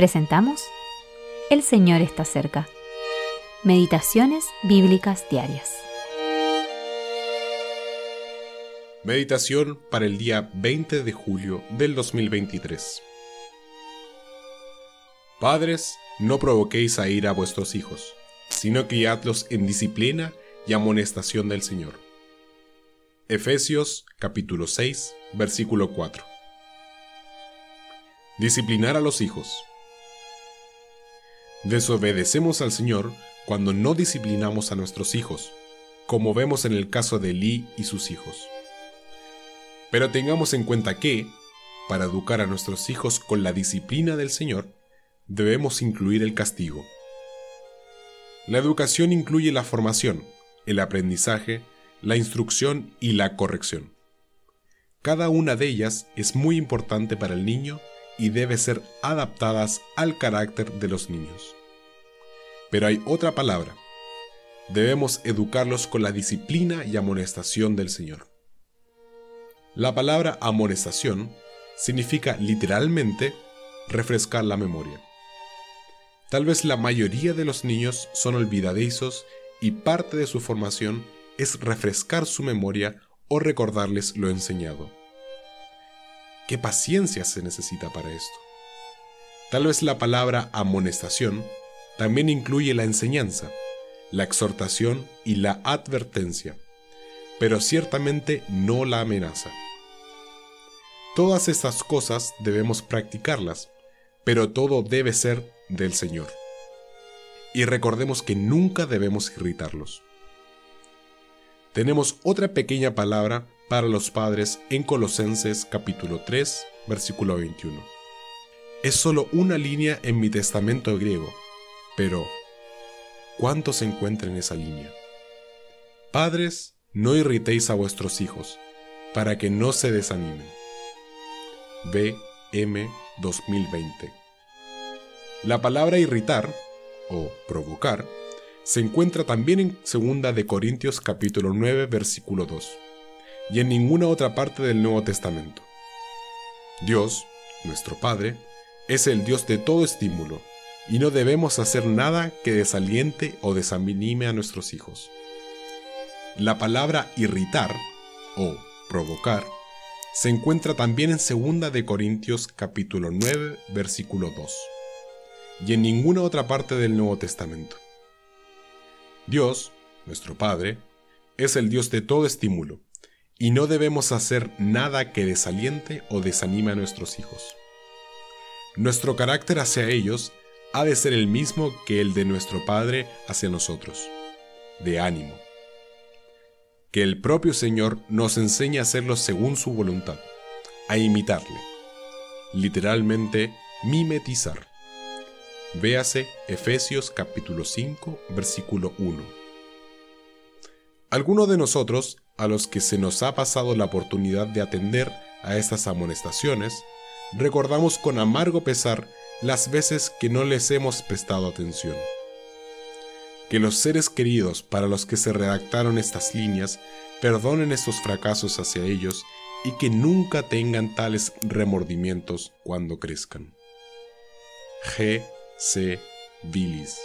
Presentamos El Señor está cerca. Meditaciones Bíblicas Diarias. Meditación para el día 20 de julio del 2023. Padres, no provoquéis a ir a vuestros hijos, sino criadlos en disciplina y amonestación del Señor. Efesios capítulo 6, versículo 4. Disciplinar a los hijos. Desobedecemos al Señor cuando no disciplinamos a nuestros hijos, como vemos en el caso de Lee y sus hijos. Pero tengamos en cuenta que, para educar a nuestros hijos con la disciplina del Señor, debemos incluir el castigo. La educación incluye la formación, el aprendizaje, la instrucción y la corrección. Cada una de ellas es muy importante para el niño y debe ser adaptadas al carácter de los niños. Pero hay otra palabra. Debemos educarlos con la disciplina y amonestación del Señor. La palabra amonestación significa literalmente refrescar la memoria. Tal vez la mayoría de los niños son olvidadizos y parte de su formación es refrescar su memoria o recordarles lo enseñado. ¿Qué paciencia se necesita para esto? Tal vez la palabra amonestación también incluye la enseñanza, la exhortación y la advertencia, pero ciertamente no la amenaza. Todas estas cosas debemos practicarlas, pero todo debe ser del Señor. Y recordemos que nunca debemos irritarlos tenemos otra pequeña palabra para los padres en Colosenses capítulo 3, versículo 21. Es solo una línea en mi testamento griego, pero ¿cuánto se encuentra en esa línea? Padres, no irritéis a vuestros hijos, para que no se desanimen. BM 2020. La palabra irritar, o provocar, se encuentra también en 2 de Corintios capítulo 9 versículo 2 y en ninguna otra parte del Nuevo Testamento. Dios, nuestro Padre, es el Dios de todo estímulo y no debemos hacer nada que desaliente o desanime a nuestros hijos. La palabra irritar o provocar se encuentra también en 2 de Corintios capítulo 9 versículo 2 y en ninguna otra parte del Nuevo Testamento. Dios, nuestro Padre, es el Dios de todo estímulo, y no debemos hacer nada que desaliente o desanime a nuestros hijos. Nuestro carácter hacia ellos ha de ser el mismo que el de nuestro Padre hacia nosotros, de ánimo. Que el propio Señor nos enseñe a hacerlo según su voluntad, a imitarle, literalmente mimetizar. Véase Efesios capítulo 5, versículo 1. Algunos de nosotros, a los que se nos ha pasado la oportunidad de atender a estas amonestaciones, recordamos con amargo pesar las veces que no les hemos prestado atención. Que los seres queridos para los que se redactaron estas líneas perdonen estos fracasos hacia ellos y que nunca tengan tales remordimientos cuando crezcan. G. C. Billis.